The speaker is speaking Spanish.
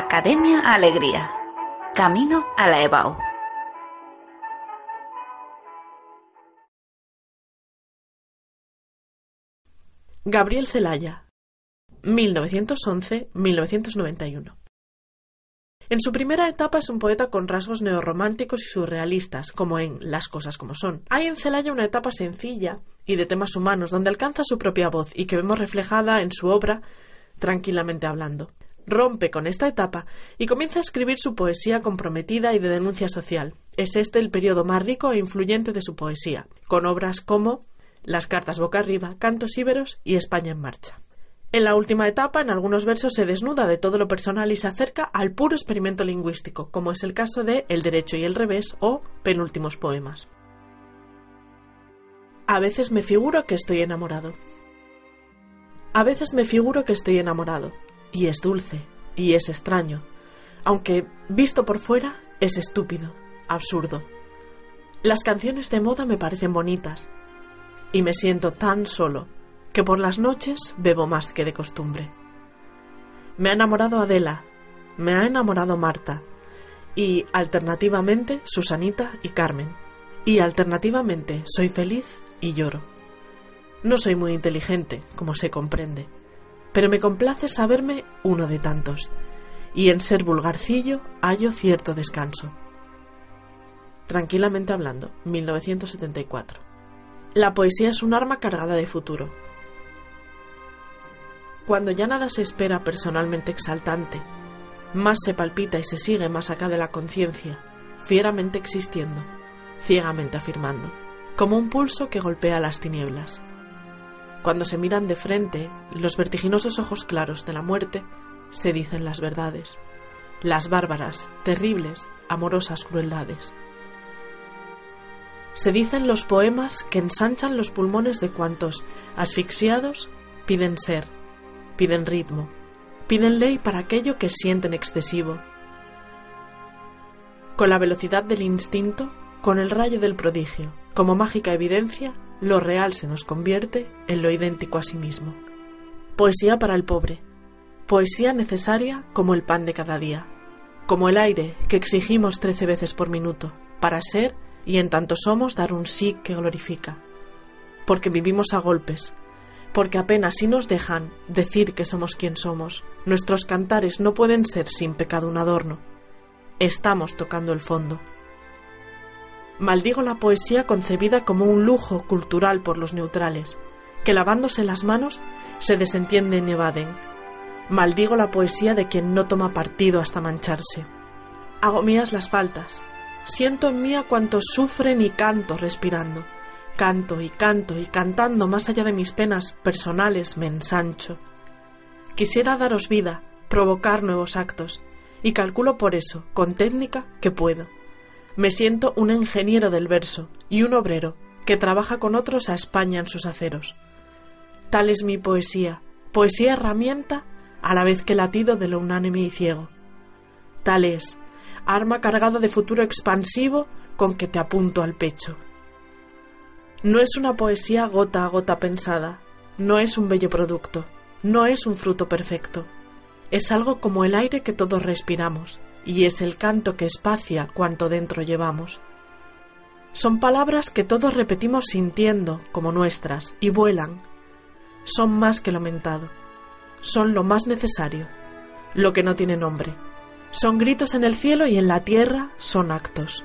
Academia Alegría. Camino a la EBAU. Gabriel Celaya, 1911-1991. En su primera etapa es un poeta con rasgos neorrománticos y surrealistas, como en Las cosas como son. Hay en Celaya una etapa sencilla y de temas humanos, donde alcanza su propia voz y que vemos reflejada en su obra Tranquilamente hablando rompe con esta etapa y comienza a escribir su poesía comprometida y de denuncia social. Es este el periodo más rico e influyente de su poesía, con obras como Las cartas boca arriba, Cantos íberos y España en marcha. En la última etapa, en algunos versos se desnuda de todo lo personal y se acerca al puro experimento lingüístico, como es el caso de El derecho y el revés o Penúltimos poemas. A veces me figuro que estoy enamorado. A veces me figuro que estoy enamorado, y es dulce, y es extraño, aunque visto por fuera es estúpido, absurdo. Las canciones de moda me parecen bonitas, y me siento tan solo que por las noches bebo más que de costumbre. Me ha enamorado Adela, me ha enamorado Marta, y alternativamente Susanita y Carmen, y alternativamente soy feliz y lloro. No soy muy inteligente, como se comprende, pero me complace saberme uno de tantos, y en ser vulgarcillo hallo cierto descanso. Tranquilamente hablando, 1974. La poesía es un arma cargada de futuro. Cuando ya nada se espera personalmente exaltante, más se palpita y se sigue más acá de la conciencia, fieramente existiendo, ciegamente afirmando, como un pulso que golpea las tinieblas. Cuando se miran de frente, los vertiginosos ojos claros de la muerte, se dicen las verdades, las bárbaras, terribles, amorosas crueldades. Se dicen los poemas que ensanchan los pulmones de cuantos, asfixiados, piden ser, piden ritmo, piden ley para aquello que sienten excesivo. Con la velocidad del instinto, con el rayo del prodigio, como mágica evidencia, lo real se nos convierte en lo idéntico a sí mismo. Poesía para el pobre. Poesía necesaria como el pan de cada día. Como el aire que exigimos trece veces por minuto, para ser y en tanto somos dar un sí que glorifica. Porque vivimos a golpes, porque apenas si nos dejan decir que somos quien somos, nuestros cantares no pueden ser sin pecado un adorno. Estamos tocando el fondo. Maldigo la poesía concebida como un lujo cultural por los neutrales, que lavándose las manos se desentienden y evaden. Maldigo la poesía de quien no toma partido hasta mancharse. Hago mías las faltas. Siento en mí a cuantos sufren y canto respirando. Canto y canto y cantando más allá de mis penas personales me ensancho. Quisiera daros vida, provocar nuevos actos, y calculo por eso, con técnica, que puedo. Me siento un ingeniero del verso y un obrero que trabaja con otros a España en sus aceros. Tal es mi poesía, poesía herramienta a la vez que latido de lo unánime y ciego. Tal es, arma cargada de futuro expansivo con que te apunto al pecho. No es una poesía gota a gota pensada, no es un bello producto, no es un fruto perfecto. Es algo como el aire que todos respiramos, y es el canto que espacia cuanto dentro llevamos. Son palabras que todos repetimos sintiendo como nuestras y vuelan. Son más que lo mentado. Son lo más necesario, lo que no tiene nombre. Son gritos en el cielo y en la tierra son actos.